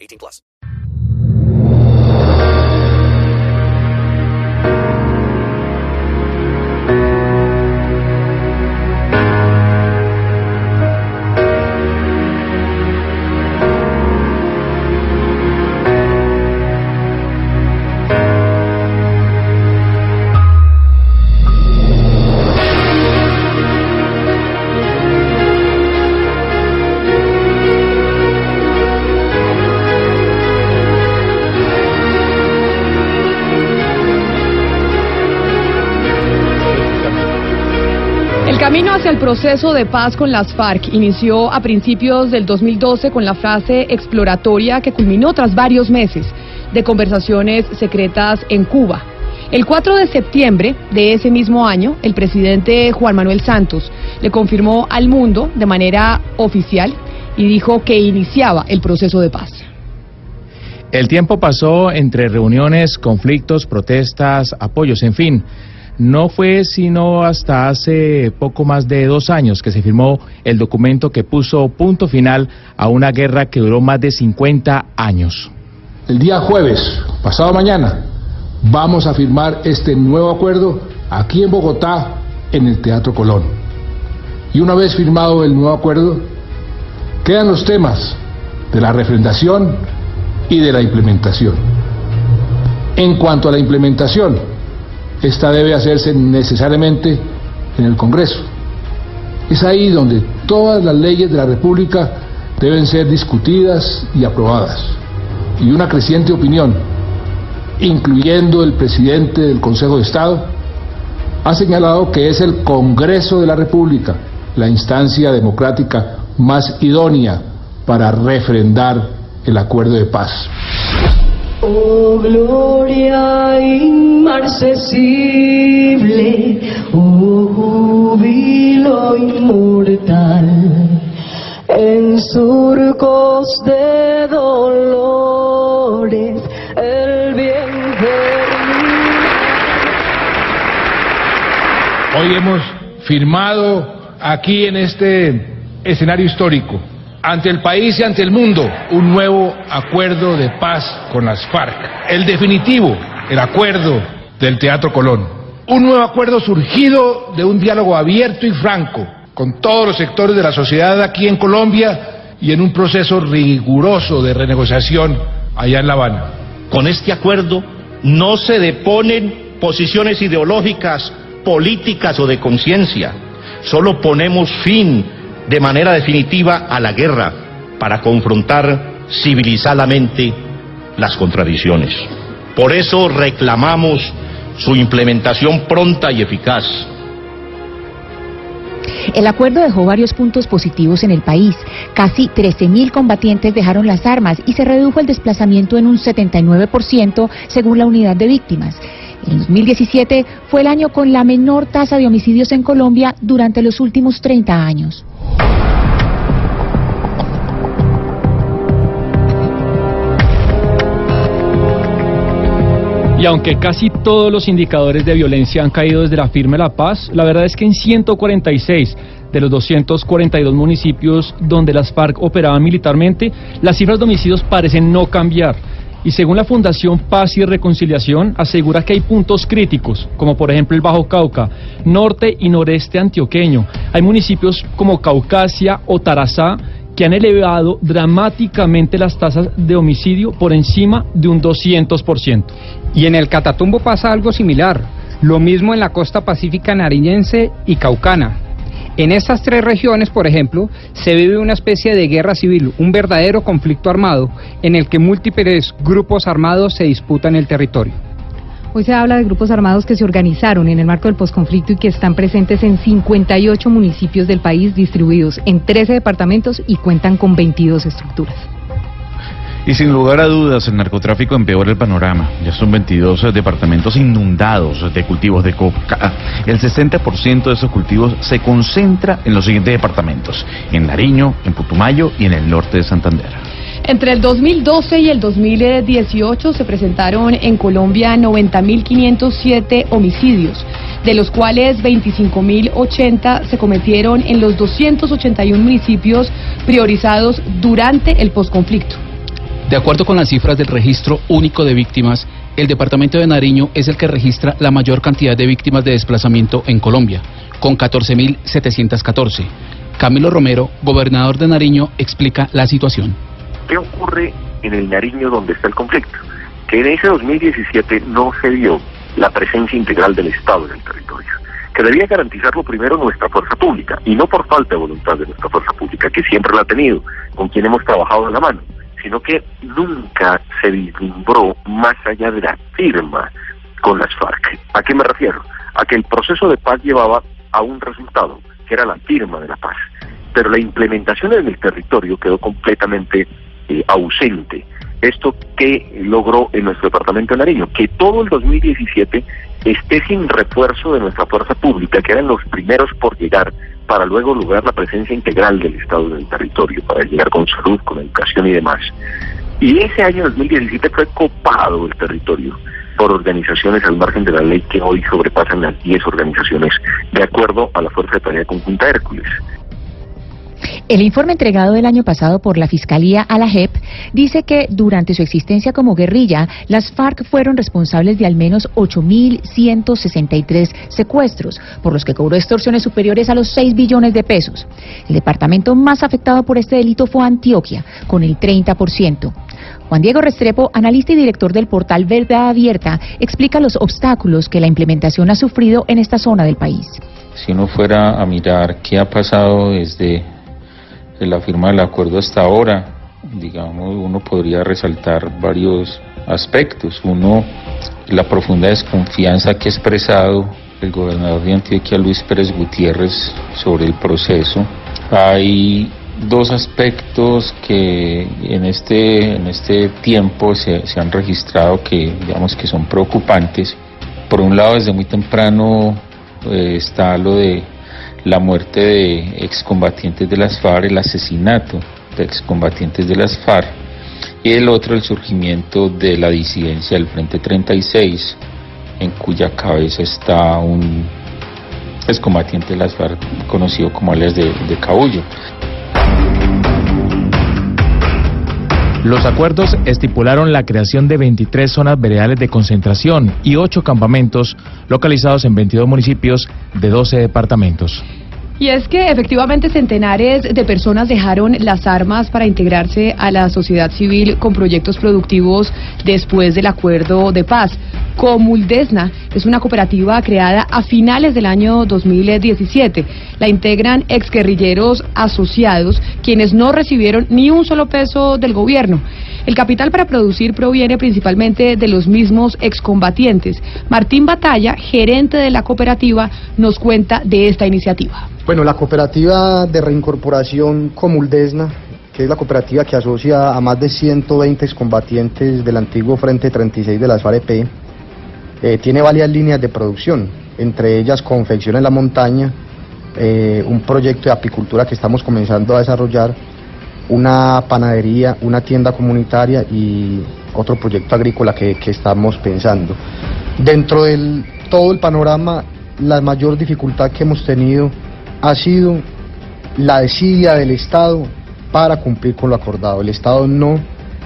18 plus. Camino hacia el proceso de paz con las FARC inició a principios del 2012 con la fase exploratoria que culminó tras varios meses de conversaciones secretas en Cuba. El 4 de septiembre de ese mismo año, el presidente Juan Manuel Santos le confirmó al mundo de manera oficial y dijo que iniciaba el proceso de paz. El tiempo pasó entre reuniones, conflictos, protestas, apoyos, en fin. No fue sino hasta hace poco más de dos años que se firmó el documento que puso punto final a una guerra que duró más de 50 años. El día jueves, pasado mañana, vamos a firmar este nuevo acuerdo aquí en Bogotá, en el Teatro Colón. Y una vez firmado el nuevo acuerdo, quedan los temas de la refrendación y de la implementación. En cuanto a la implementación, esta debe hacerse necesariamente en el Congreso. Es ahí donde todas las leyes de la República deben ser discutidas y aprobadas. Y una creciente opinión, incluyendo el presidente del Consejo de Estado, ha señalado que es el Congreso de la República la instancia democrática más idónea para refrendar el acuerdo de paz. Oh gloria inmarcesible, oh júbilo inmortal, en surcos de dolores, el bien Hoy hemos firmado aquí en este escenario histórico ante el país y ante el mundo un nuevo acuerdo de paz con las FARC. El definitivo, el acuerdo del Teatro Colón. Un nuevo acuerdo surgido de un diálogo abierto y franco con todos los sectores de la sociedad aquí en Colombia y en un proceso riguroso de renegociación allá en La Habana. Con este acuerdo no se deponen posiciones ideológicas, políticas o de conciencia. Solo ponemos fin de manera definitiva a la guerra para confrontar civilizadamente las contradicciones. Por eso reclamamos su implementación pronta y eficaz. El acuerdo dejó varios puntos positivos en el país. Casi 13.000 combatientes dejaron las armas y se redujo el desplazamiento en un 79% según la unidad de víctimas. El 2017 fue el año con la menor tasa de homicidios en Colombia durante los últimos 30 años. Y aunque casi todos los indicadores de violencia han caído desde la firme La Paz, la verdad es que en 146 de los 242 municipios donde las FARC operaban militarmente, las cifras de homicidios parecen no cambiar. Y según la Fundación Paz y Reconciliación, asegura que hay puntos críticos, como por ejemplo el Bajo Cauca, norte y noreste antioqueño. Hay municipios como Caucasia o Tarazá que han elevado dramáticamente las tasas de homicidio por encima de un 200%. Y en el Catatumbo pasa algo similar, lo mismo en la costa pacífica nariñense y caucana. En estas tres regiones, por ejemplo, se vive una especie de guerra civil, un verdadero conflicto armado, en el que múltiples grupos armados se disputan el territorio. Hoy se habla de grupos armados que se organizaron en el marco del posconflicto y que están presentes en 58 municipios del país distribuidos en 13 departamentos y cuentan con 22 estructuras. Y sin lugar a dudas, el narcotráfico empeora el panorama. Ya son 22 departamentos inundados de cultivos de coca. El 60% de esos cultivos se concentra en los siguientes departamentos: en Nariño, en Putumayo y en el norte de Santander. Entre el 2012 y el 2018 se presentaron en Colombia 90.507 homicidios, de los cuales 25.080 se cometieron en los 281 municipios priorizados durante el posconflicto. De acuerdo con las cifras del registro único de víctimas, el departamento de Nariño es el que registra la mayor cantidad de víctimas de desplazamiento en Colombia, con 14.714. Camilo Romero, gobernador de Nariño, explica la situación. ¿Qué ocurre en el Nariño donde está el conflicto? Que en ese 2017 no se dio la presencia integral del Estado en el territorio, que debía garantizarlo primero nuestra fuerza pública, y no por falta de voluntad de nuestra fuerza pública, que siempre la ha tenido, con quien hemos trabajado de la mano, sino que nunca se vislumbró más allá de la firma con las FARC. ¿A qué me refiero? A que el proceso de paz llevaba a un resultado, que era la firma de la paz, pero la implementación en el territorio quedó completamente eh, ausente. ¿Esto qué logró en nuestro departamento de Nariño? Que todo el 2017 esté sin refuerzo de nuestra fuerza pública, que eran los primeros por llegar, para luego lograr la presencia integral del Estado en el territorio, para llegar con salud, educación y demás. Y ese año 2017 fue copado el territorio por organizaciones al margen de la ley que hoy sobrepasan las 10 organizaciones, de acuerdo a la Fuerza de Tarea Conjunta Hércules. El informe entregado el año pasado por la Fiscalía a la JEP dice que durante su existencia como guerrilla, las FARC fueron responsables de al menos 8.163 secuestros, por los que cobró extorsiones superiores a los 6 billones de pesos. El departamento más afectado por este delito fue Antioquia, con el 30%. Juan Diego Restrepo, analista y director del portal Verdad Abierta, explica los obstáculos que la implementación ha sufrido en esta zona del país. Si uno fuera a mirar qué ha pasado desde la firma del acuerdo hasta ahora, digamos, uno podría resaltar varios aspectos. Uno, la profunda desconfianza que ha expresado el gobernador de Antioquia, Luis Pérez Gutiérrez, sobre el proceso. Hay dos aspectos que en este, en este tiempo se, se han registrado que, digamos, que son preocupantes. Por un lado, desde muy temprano eh, está lo de la muerte de excombatientes de las FARC, el asesinato de excombatientes de las FARC, y el otro el surgimiento de la disidencia del Frente 36, en cuya cabeza está un excombatiente de las FARC conocido como alias de, de Cabullo. Los acuerdos estipularon la creación de 23 zonas veredales de concentración y 8 campamentos localizados en 22 municipios de 12 departamentos. Y es que efectivamente centenares de personas dejaron las armas para integrarse a la sociedad civil con proyectos productivos después del acuerdo de paz. Comuldesna es una cooperativa creada a finales del año 2017. La integran exguerrilleros asociados quienes no recibieron ni un solo peso del gobierno. El capital para producir proviene principalmente de los mismos excombatientes. Martín Batalla, gerente de la cooperativa, nos cuenta de esta iniciativa. Bueno, la cooperativa de reincorporación Comuldesna, que es la cooperativa que asocia a más de 120 excombatientes del antiguo Frente 36 de las FAREP, eh, tiene varias líneas de producción, entre ellas confección en la montaña, eh, un proyecto de apicultura que estamos comenzando a desarrollar, una panadería, una tienda comunitaria y otro proyecto agrícola que, que estamos pensando. Dentro de todo el panorama, la mayor dificultad que hemos tenido ha sido la desidia del Estado para cumplir con lo acordado. El Estado no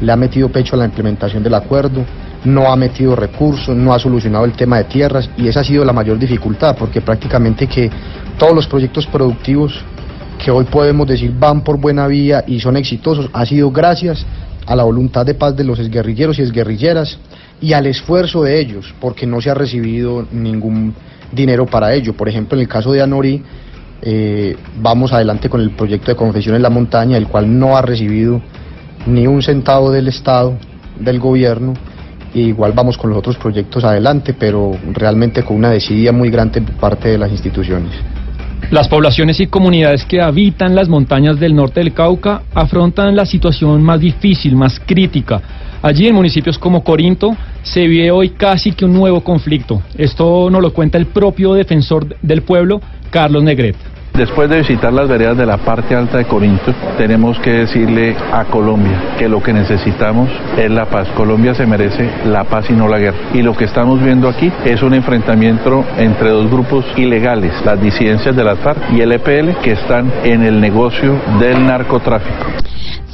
le ha metido pecho a la implementación del acuerdo, no ha metido recursos, no ha solucionado el tema de tierras y esa ha sido la mayor dificultad porque prácticamente que todos los proyectos productivos que hoy podemos decir van por buena vía y son exitosos ha sido gracias a la voluntad de paz de los exguerrilleros y exguerrilleras y al esfuerzo de ellos porque no se ha recibido ningún dinero para ello. Por ejemplo, en el caso de Anori, eh, vamos adelante con el proyecto de confesión en la montaña, el cual no ha recibido ni un centavo del Estado, del gobierno, y igual vamos con los otros proyectos adelante, pero realmente con una desidia muy grande por parte de las instituciones. Las poblaciones y comunidades que habitan las montañas del norte del Cauca afrontan la situación más difícil, más crítica. Allí en municipios como Corinto se vive hoy casi que un nuevo conflicto. Esto nos lo cuenta el propio defensor del pueblo, Carlos Negret. Después de visitar las veredas de la parte alta de Corinto, tenemos que decirle a Colombia que lo que necesitamos es la paz. Colombia se merece la paz y no la guerra. Y lo que estamos viendo aquí es un enfrentamiento entre dos grupos ilegales, las disidencias de la FARC y el EPL, que están en el negocio del narcotráfico.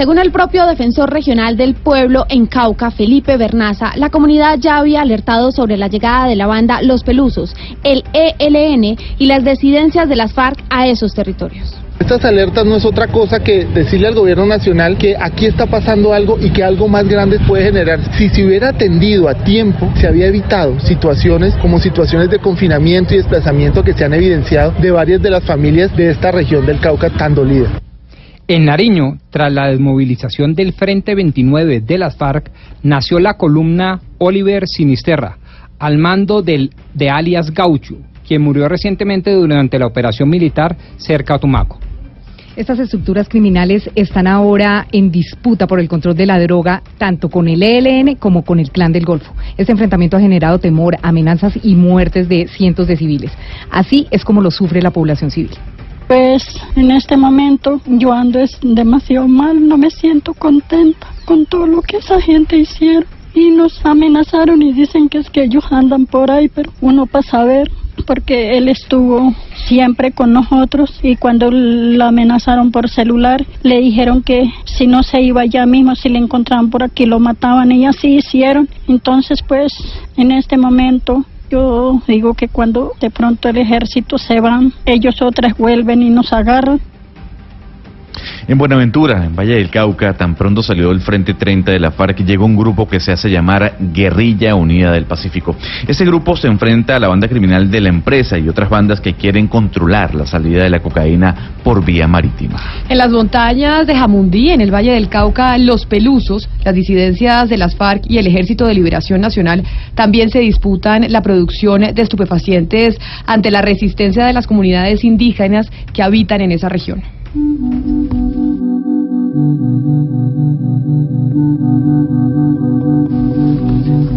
Según el propio defensor regional del pueblo en Cauca, Felipe Bernaza, la comunidad ya había alertado sobre la llegada de la banda Los Pelusos, el ELN y las desidencias de las FARC a esos territorios. Estas alertas no es otra cosa que decirle al gobierno nacional que aquí está pasando algo y que algo más grande puede generar. Si se hubiera atendido a tiempo, se había evitado situaciones como situaciones de confinamiento y desplazamiento que se han evidenciado de varias de las familias de esta región del Cauca tan dolida. En Nariño, tras la desmovilización del Frente 29 de las FARC, nació la columna Oliver Sinisterra, al mando del, de alias Gaucho, quien murió recientemente durante la operación militar cerca a Tumaco. Estas estructuras criminales están ahora en disputa por el control de la droga, tanto con el ELN como con el Clan del Golfo. Este enfrentamiento ha generado temor, amenazas y muertes de cientos de civiles. Así es como lo sufre la población civil. Pues en este momento yo ando es demasiado mal, no me siento contenta con todo lo que esa gente hicieron. Y nos amenazaron y dicen que es que ellos andan por ahí, pero uno para saber, porque él estuvo siempre con nosotros y cuando la amenazaron por celular le dijeron que si no se iba ya mismo, si le encontraban por aquí lo mataban y así hicieron. Entonces pues en este momento yo digo que cuando de pronto el ejército se va, ellos otras vuelven y nos agarran. En Buenaventura, en Valle del Cauca, tan pronto salió el Frente 30 de la FARC, llegó un grupo que se hace llamar Guerrilla Unida del Pacífico. Ese grupo se enfrenta a la banda criminal de la empresa y otras bandas que quieren controlar la salida de la cocaína por vía marítima. En las montañas de Jamundí, en el Valle del Cauca, Los Pelusos, las disidencias de las FARC y el Ejército de Liberación Nacional también se disputan la producción de estupefacientes ante la resistencia de las comunidades indígenas que habitan en esa región.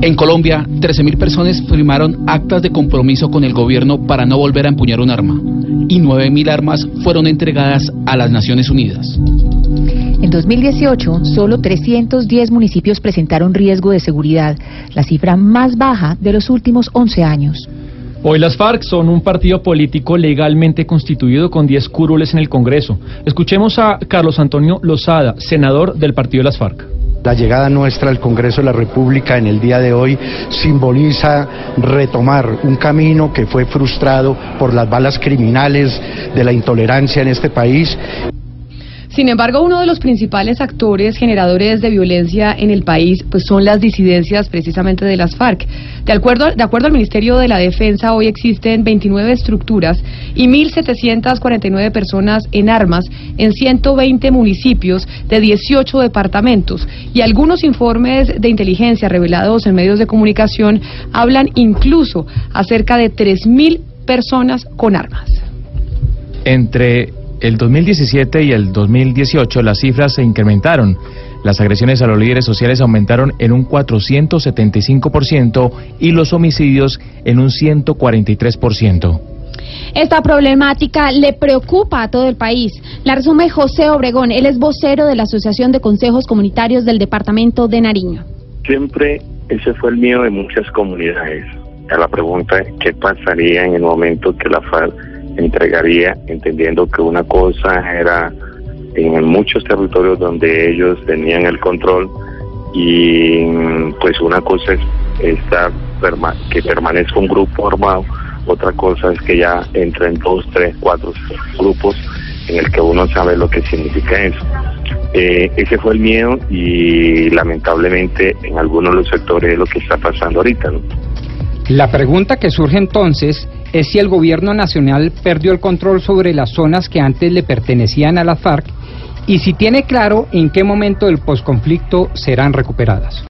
En Colombia, 13.000 personas firmaron actas de compromiso con el gobierno para no volver a empuñar un arma y 9.000 armas fueron entregadas a las Naciones Unidas. En 2018, solo 310 municipios presentaron riesgo de seguridad, la cifra más baja de los últimos 11 años. Hoy las FARC son un partido político legalmente constituido con 10 curules en el Congreso. Escuchemos a Carlos Antonio Lozada, senador del partido de las FARC. La llegada nuestra al Congreso de la República en el día de hoy simboliza retomar un camino que fue frustrado por las balas criminales de la intolerancia en este país. Sin embargo, uno de los principales actores generadores de violencia en el país pues son las disidencias precisamente de las FARC. De acuerdo, de acuerdo al Ministerio de la Defensa, hoy existen 29 estructuras y 1.749 personas en armas en 120 municipios de 18 departamentos. Y algunos informes de inteligencia revelados en medios de comunicación hablan incluso acerca de 3.000 personas con armas. Entre el 2017 y el 2018 las cifras se incrementaron. Las agresiones a los líderes sociales aumentaron en un 475% y los homicidios en un 143%. Esta problemática le preocupa a todo el país. La resume José Obregón. Él es vocero de la Asociación de Consejos Comunitarios del Departamento de Nariño. Siempre ese fue el miedo de muchas comunidades. A la pregunta, ¿qué pasaría en el momento que la FARC entregaría, entendiendo que una cosa era en muchos territorios donde ellos tenían el control y pues una cosa es estar que permanezca un grupo armado, otra cosa es que ya entren dos, tres, cuatro grupos en el que uno sabe lo que significa eso. Eh, ese fue el miedo y lamentablemente en algunos de los sectores es lo que está pasando ahorita. La pregunta que surge entonces es si el gobierno nacional perdió el control sobre las zonas que antes le pertenecían a la FARC y si tiene claro en qué momento del posconflicto serán recuperadas.